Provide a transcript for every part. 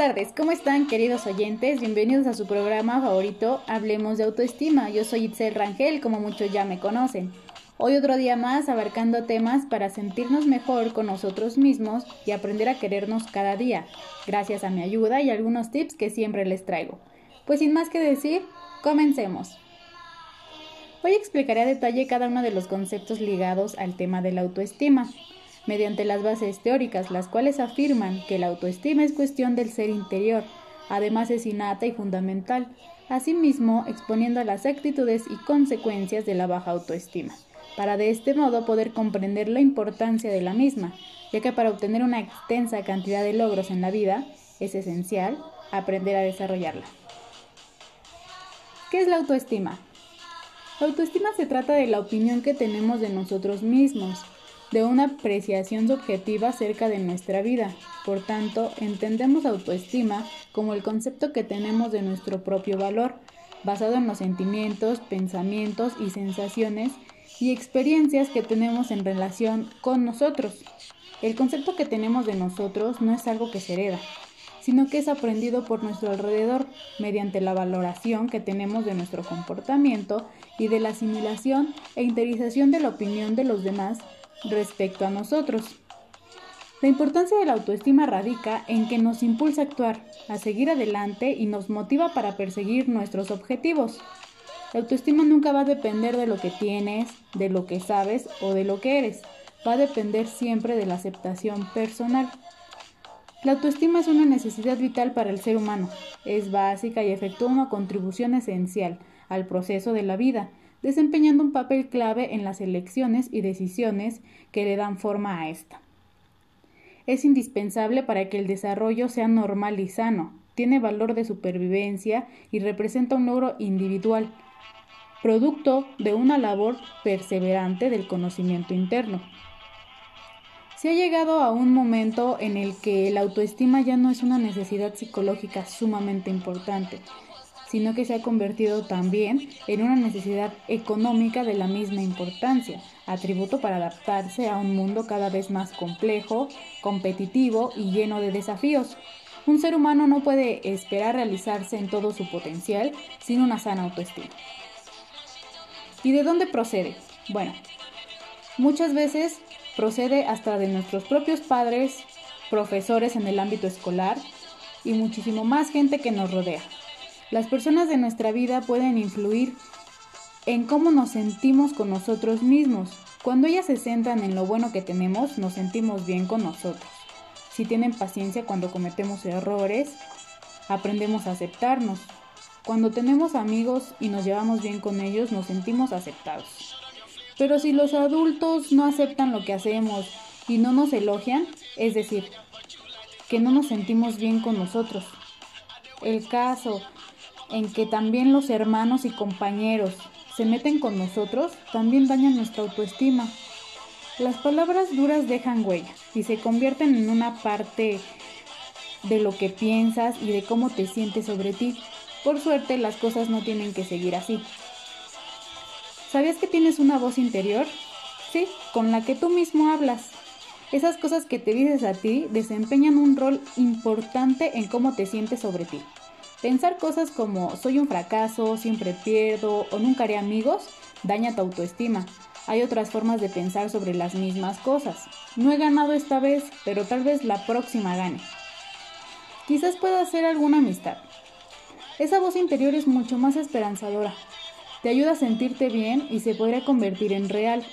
Tardes, ¿cómo están queridos oyentes? Bienvenidos a su programa favorito Hablemos de Autoestima. Yo soy Itzel Rangel, como muchos ya me conocen. Hoy otro día más abarcando temas para sentirnos mejor con nosotros mismos y aprender a querernos cada día, gracias a mi ayuda y algunos tips que siempre les traigo. Pues sin más que decir, comencemos. Hoy explicaré a detalle cada uno de los conceptos ligados al tema de la autoestima mediante las bases teóricas, las cuales afirman que la autoestima es cuestión del ser interior, además es innata y fundamental, asimismo exponiendo las actitudes y consecuencias de la baja autoestima, para de este modo poder comprender la importancia de la misma, ya que para obtener una extensa cantidad de logros en la vida es esencial aprender a desarrollarla. ¿Qué es la autoestima? La autoestima se trata de la opinión que tenemos de nosotros mismos, de una apreciación subjetiva acerca de nuestra vida. Por tanto, entendemos autoestima como el concepto que tenemos de nuestro propio valor, basado en los sentimientos, pensamientos y sensaciones y experiencias que tenemos en relación con nosotros. El concepto que tenemos de nosotros no es algo que se hereda, sino que es aprendido por nuestro alrededor mediante la valoración que tenemos de nuestro comportamiento y de la asimilación e interiorización de la opinión de los demás respecto a nosotros. La importancia de la autoestima radica en que nos impulsa a actuar, a seguir adelante y nos motiva para perseguir nuestros objetivos. La autoestima nunca va a depender de lo que tienes, de lo que sabes o de lo que eres. Va a depender siempre de la aceptación personal. La autoestima es una necesidad vital para el ser humano. Es básica y efectúa una contribución esencial al proceso de la vida desempeñando un papel clave en las elecciones y decisiones que le dan forma a esta. Es indispensable para que el desarrollo sea normal y sano, tiene valor de supervivencia y representa un logro individual, producto de una labor perseverante del conocimiento interno. Se ha llegado a un momento en el que la autoestima ya no es una necesidad psicológica sumamente importante, sino que se ha convertido también en una necesidad económica de la misma importancia, atributo para adaptarse a un mundo cada vez más complejo, competitivo y lleno de desafíos. Un ser humano no puede esperar realizarse en todo su potencial sin una sana autoestima. ¿Y de dónde procede? Bueno, muchas veces procede hasta de nuestros propios padres, profesores en el ámbito escolar y muchísimo más gente que nos rodea. Las personas de nuestra vida pueden influir en cómo nos sentimos con nosotros mismos. Cuando ellas se centran en lo bueno que tenemos, nos sentimos bien con nosotros. Si tienen paciencia cuando cometemos errores, aprendemos a aceptarnos. Cuando tenemos amigos y nos llevamos bien con ellos, nos sentimos aceptados. Pero si los adultos no aceptan lo que hacemos y no nos elogian, es decir, que no nos sentimos bien con nosotros. El caso en que también los hermanos y compañeros se meten con nosotros, también dañan nuestra autoestima. Las palabras duras dejan huella y se convierten en una parte de lo que piensas y de cómo te sientes sobre ti. Por suerte las cosas no tienen que seguir así. ¿Sabías que tienes una voz interior? Sí, con la que tú mismo hablas. Esas cosas que te dices a ti desempeñan un rol importante en cómo te sientes sobre ti. Pensar cosas como soy un fracaso, siempre pierdo o nunca haré amigos daña tu autoestima. Hay otras formas de pensar sobre las mismas cosas. No he ganado esta vez, pero tal vez la próxima gane. Quizás pueda hacer alguna amistad. Esa voz interior es mucho más esperanzadora. Te ayuda a sentirte bien y se podría convertir en real.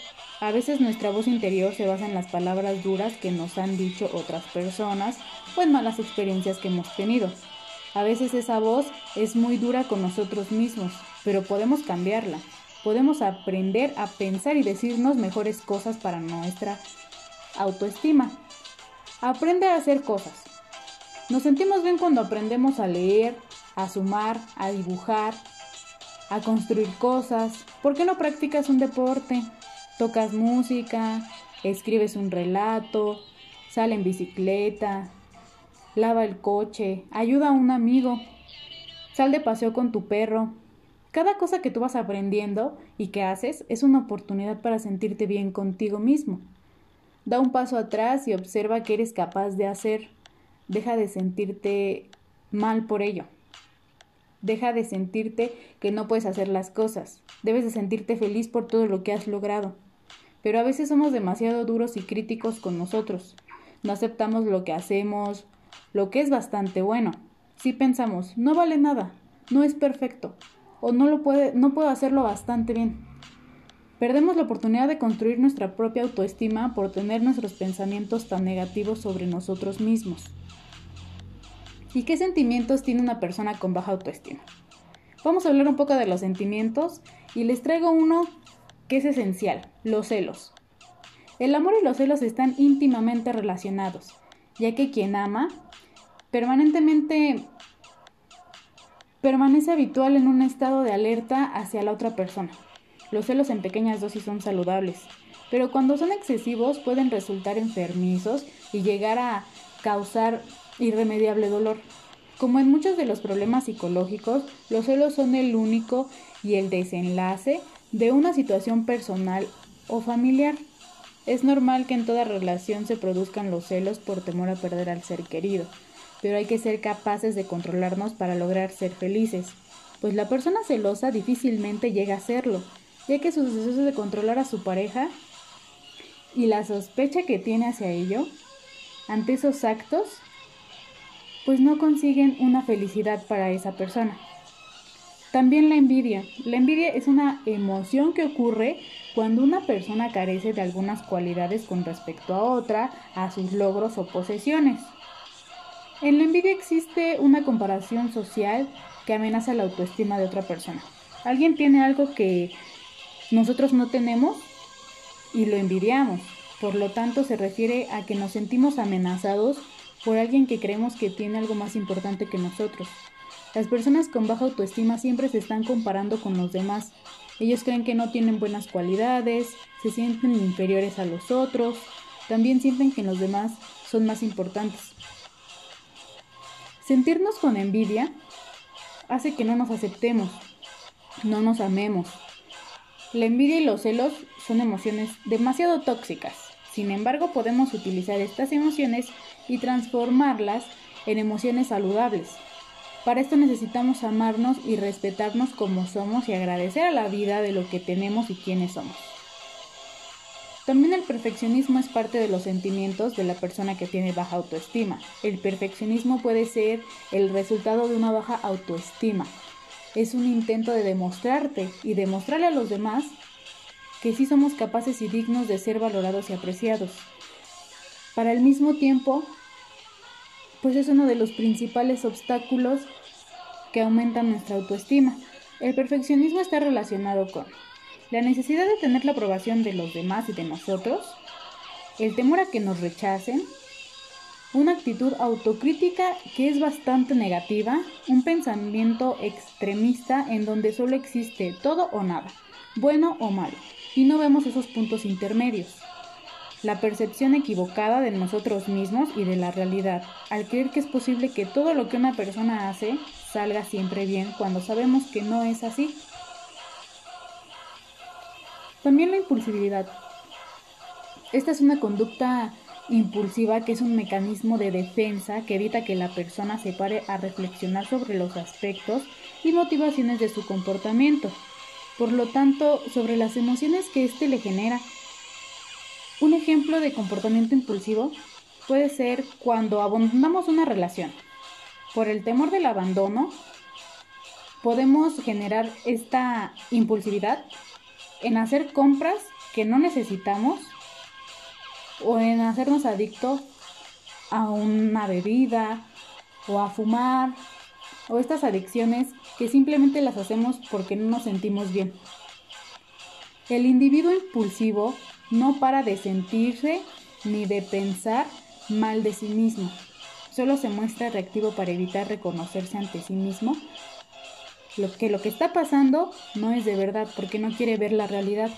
A veces nuestra voz interior se basa en las palabras duras que nos han dicho otras personas o en malas experiencias que hemos tenido. A veces esa voz es muy dura con nosotros mismos, pero podemos cambiarla. Podemos aprender a pensar y decirnos mejores cosas para nuestra autoestima. Aprende a hacer cosas. Nos sentimos bien cuando aprendemos a leer, a sumar, a dibujar, a construir cosas. ¿Por qué no practicas un deporte? Tocas música, escribes un relato, sale en bicicleta, lava el coche, ayuda a un amigo, sal de paseo con tu perro. Cada cosa que tú vas aprendiendo y que haces es una oportunidad para sentirte bien contigo mismo. Da un paso atrás y observa qué eres capaz de hacer. deja de sentirte mal por ello. Deja de sentirte que no puedes hacer las cosas. Debes de sentirte feliz por todo lo que has logrado. Pero a veces somos demasiado duros y críticos con nosotros. No aceptamos lo que hacemos, lo que es bastante bueno. Si pensamos, no vale nada, no es perfecto, o no lo puede, no puedo hacerlo bastante bien. Perdemos la oportunidad de construir nuestra propia autoestima por tener nuestros pensamientos tan negativos sobre nosotros mismos. ¿Y qué sentimientos tiene una persona con baja autoestima? Vamos a hablar un poco de los sentimientos y les traigo uno que es esencial, los celos. El amor y los celos están íntimamente relacionados, ya que quien ama permanentemente permanece habitual en un estado de alerta hacia la otra persona. Los celos en pequeñas dosis son saludables, pero cuando son excesivos pueden resultar enfermizos y llegar a causar irremediable dolor. Como en muchos de los problemas psicológicos, los celos son el único y el desenlace de una situación personal o familiar. Es normal que en toda relación se produzcan los celos por temor a perder al ser querido, pero hay que ser capaces de controlarnos para lograr ser felices, pues la persona celosa difícilmente llega a serlo, ya que sus deseos de controlar a su pareja y la sospecha que tiene hacia ello, ante esos actos, pues no consiguen una felicidad para esa persona. También la envidia. La envidia es una emoción que ocurre cuando una persona carece de algunas cualidades con respecto a otra, a sus logros o posesiones. En la envidia existe una comparación social que amenaza la autoestima de otra persona. Alguien tiene algo que nosotros no tenemos y lo envidiamos. Por lo tanto, se refiere a que nos sentimos amenazados por alguien que creemos que tiene algo más importante que nosotros. Las personas con baja autoestima siempre se están comparando con los demás. Ellos creen que no tienen buenas cualidades, se sienten inferiores a los otros, también sienten que los demás son más importantes. Sentirnos con envidia hace que no nos aceptemos, no nos amemos. La envidia y los celos son emociones demasiado tóxicas. Sin embargo, podemos utilizar estas emociones y transformarlas en emociones saludables, para esto necesitamos amarnos y respetarnos como somos y agradecer a la vida de lo que tenemos y quiénes somos. También el perfeccionismo es parte de los sentimientos de la persona que tiene baja autoestima. El perfeccionismo puede ser el resultado de una baja autoestima. Es un intento de demostrarte y demostrarle a los demás que sí somos capaces y dignos de ser valorados y apreciados. Para el mismo tiempo, pues es uno de los principales obstáculos que aumentan nuestra autoestima. El perfeccionismo está relacionado con la necesidad de tener la aprobación de los demás y de nosotros, el temor a que nos rechacen, una actitud autocrítica que es bastante negativa, un pensamiento extremista en donde solo existe todo o nada, bueno o malo, y no vemos esos puntos intermedios la percepción equivocada de nosotros mismos y de la realidad, al creer que es posible que todo lo que una persona hace salga siempre bien cuando sabemos que no es así. También la impulsividad. Esta es una conducta impulsiva que es un mecanismo de defensa que evita que la persona se pare a reflexionar sobre los aspectos y motivaciones de su comportamiento. Por lo tanto, sobre las emociones que éste le genera un ejemplo de comportamiento impulsivo puede ser cuando abandonamos una relación. Por el temor del abandono, podemos generar esta impulsividad en hacer compras que no necesitamos o en hacernos adictos a una bebida o a fumar o estas adicciones que simplemente las hacemos porque no nos sentimos bien. El individuo impulsivo no para de sentirse ni de pensar mal de sí mismo. Solo se muestra reactivo para evitar reconocerse ante sí mismo. Lo que lo que está pasando no es de verdad porque no quiere ver la realidad.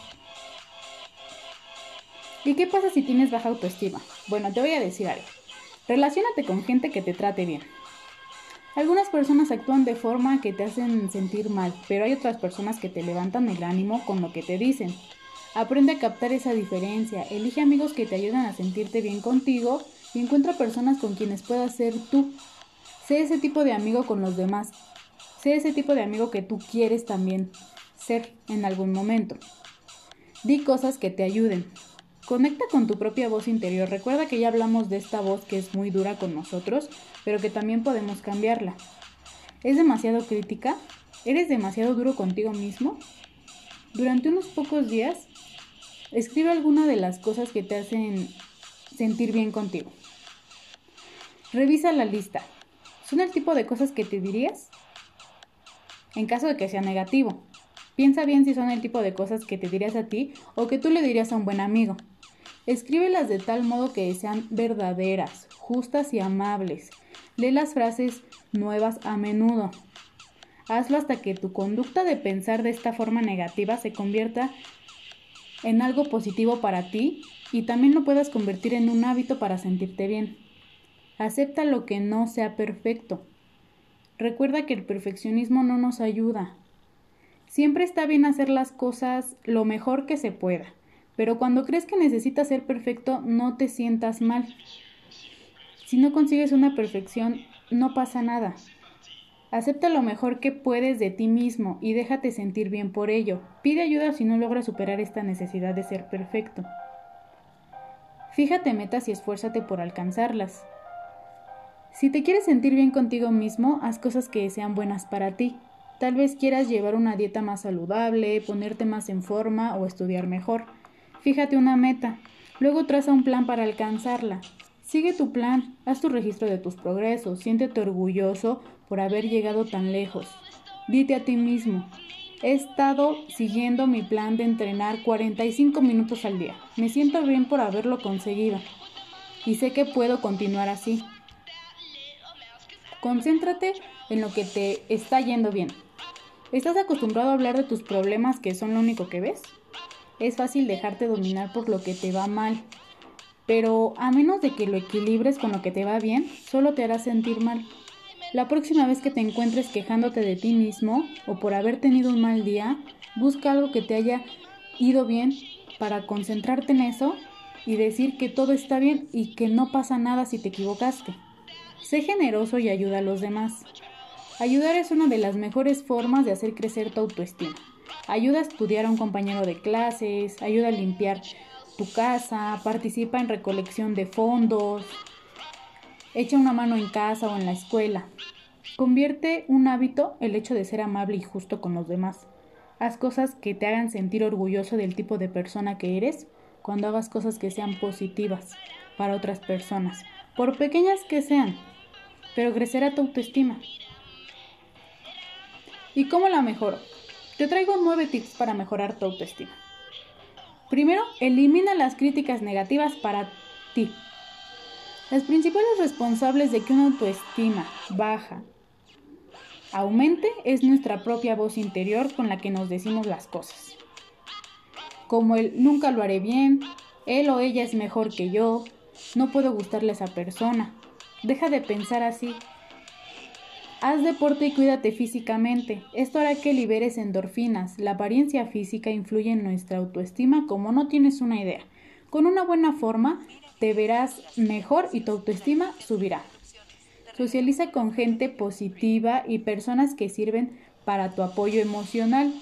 ¿Y qué pasa si tienes baja autoestima? Bueno, te voy a decir algo. Relaciónate con gente que te trate bien. Algunas personas actúan de forma que te hacen sentir mal, pero hay otras personas que te levantan el ánimo con lo que te dicen. Aprende a captar esa diferencia, elige amigos que te ayuden a sentirte bien contigo y encuentra personas con quienes puedas ser tú. Sé ese tipo de amigo con los demás. Sé ese tipo de amigo que tú quieres también ser en algún momento. Di cosas que te ayuden. Conecta con tu propia voz interior. Recuerda que ya hablamos de esta voz que es muy dura con nosotros, pero que también podemos cambiarla. ¿Es demasiado crítica? ¿Eres demasiado duro contigo mismo? Durante unos pocos días, escribe alguna de las cosas que te hacen sentir bien contigo. Revisa la lista. ¿Son el tipo de cosas que te dirías? En caso de que sea negativo, piensa bien si son el tipo de cosas que te dirías a ti o que tú le dirías a un buen amigo. Escríbelas de tal modo que sean verdaderas, justas y amables. Lee las frases nuevas a menudo. Hazlo hasta que tu conducta de pensar de esta forma negativa se convierta en algo positivo para ti y también lo puedas convertir en un hábito para sentirte bien. Acepta lo que no sea perfecto. Recuerda que el perfeccionismo no nos ayuda. Siempre está bien hacer las cosas lo mejor que se pueda, pero cuando crees que necesitas ser perfecto, no te sientas mal. Si no consigues una perfección, no pasa nada. Acepta lo mejor que puedes de ti mismo y déjate sentir bien por ello. Pide ayuda si no logras superar esta necesidad de ser perfecto. Fíjate metas y esfuérzate por alcanzarlas. Si te quieres sentir bien contigo mismo, haz cosas que sean buenas para ti. Tal vez quieras llevar una dieta más saludable, ponerte más en forma o estudiar mejor. Fíjate una meta. Luego traza un plan para alcanzarla. Sigue tu plan, haz tu registro de tus progresos, siéntete orgulloso por haber llegado tan lejos. Dite a ti mismo, he estado siguiendo mi plan de entrenar 45 minutos al día. Me siento bien por haberlo conseguido y sé que puedo continuar así. Concéntrate en lo que te está yendo bien. ¿Estás acostumbrado a hablar de tus problemas que son lo único que ves? Es fácil dejarte dominar por lo que te va mal pero a menos de que lo equilibres con lo que te va bien, solo te hará sentir mal. La próxima vez que te encuentres quejándote de ti mismo o por haber tenido un mal día, busca algo que te haya ido bien para concentrarte en eso y decir que todo está bien y que no pasa nada si te equivocaste. Sé generoso y ayuda a los demás. Ayudar es una de las mejores formas de hacer crecer tu autoestima. Ayuda a estudiar a un compañero de clases, ayuda a limpiar tu casa, participa en recolección de fondos, echa una mano en casa o en la escuela. Convierte un hábito el hecho de ser amable y justo con los demás. Haz cosas que te hagan sentir orgulloso del tipo de persona que eres cuando hagas cosas que sean positivas para otras personas, por pequeñas que sean, pero crecerá tu autoestima. ¿Y cómo la mejoro? Te traigo nueve tips para mejorar tu autoestima. Primero, elimina las críticas negativas para ti. Las principales responsables de que una autoestima baja aumente es nuestra propia voz interior con la que nos decimos las cosas. Como el nunca lo haré bien, él o ella es mejor que yo, no puedo gustarle a esa persona. Deja de pensar así Haz deporte y cuídate físicamente. Esto hará que liberes endorfinas. La apariencia física influye en nuestra autoestima como no tienes una idea. Con una buena forma te verás mejor y tu autoestima subirá. Socializa con gente positiva y personas que sirven para tu apoyo emocional.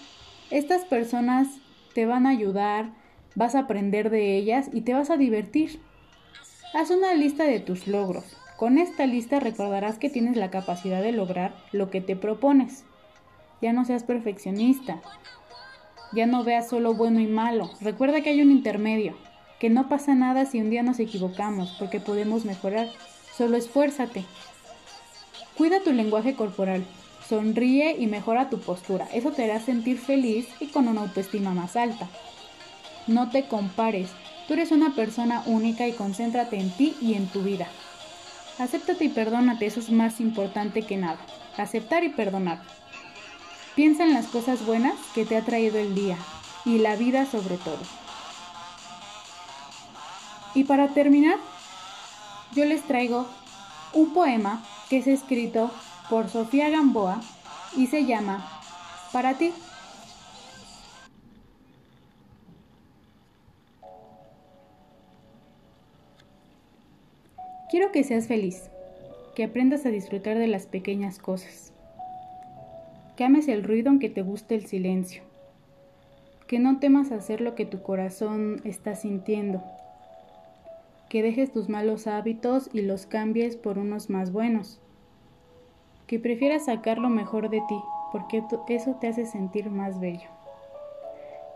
Estas personas te van a ayudar, vas a aprender de ellas y te vas a divertir. Haz una lista de tus logros. Con esta lista recordarás que tienes la capacidad de lograr lo que te propones. Ya no seas perfeccionista. Ya no veas solo bueno y malo. Recuerda que hay un intermedio. Que no pasa nada si un día nos equivocamos, porque podemos mejorar. Solo esfuérzate. Cuida tu lenguaje corporal. Sonríe y mejora tu postura. Eso te hará sentir feliz y con una autoestima más alta. No te compares. Tú eres una persona única y concéntrate en ti y en tu vida. Acéptate y perdónate, eso es más importante que nada. Aceptar y perdonar. Piensa en las cosas buenas que te ha traído el día y la vida sobre todo. Y para terminar, yo les traigo un poema que es escrito por Sofía Gamboa y se llama Para ti. Quiero que seas feliz, que aprendas a disfrutar de las pequeñas cosas, que ames el ruido aunque te guste el silencio, que no temas hacer lo que tu corazón está sintiendo, que dejes tus malos hábitos y los cambies por unos más buenos, que prefieras sacar lo mejor de ti, porque eso te hace sentir más bello,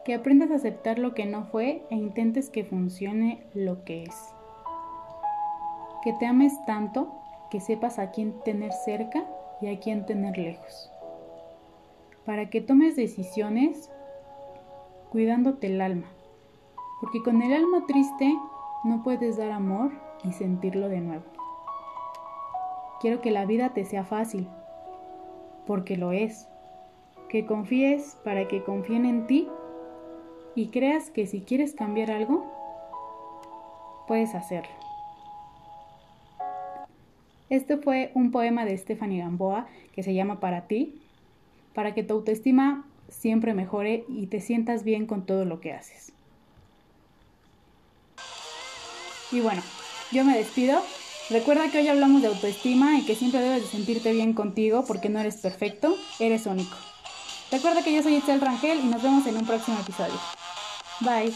que aprendas a aceptar lo que no fue e intentes que funcione lo que es, que te ames tanto que sepas a quién tener cerca y a quién tener lejos, para que tomes decisiones cuidándote el alma, porque con el alma triste no puedes dar amor y sentirlo de nuevo. Quiero que la vida te sea fácil, porque lo es. Que confíes para que confíen en ti y creas que si quieres cambiar algo, puedes hacerlo. Este fue un poema de Stephanie Gamboa que se llama Para ti, para que tu autoestima siempre mejore y te sientas bien con todo lo que haces. Y bueno, yo me despido. Recuerda que hoy hablamos de autoestima y que siempre debes de sentirte bien contigo porque no eres perfecto, eres único. Recuerda que yo soy Itzel Rangel y nos vemos en un próximo episodio. Bye.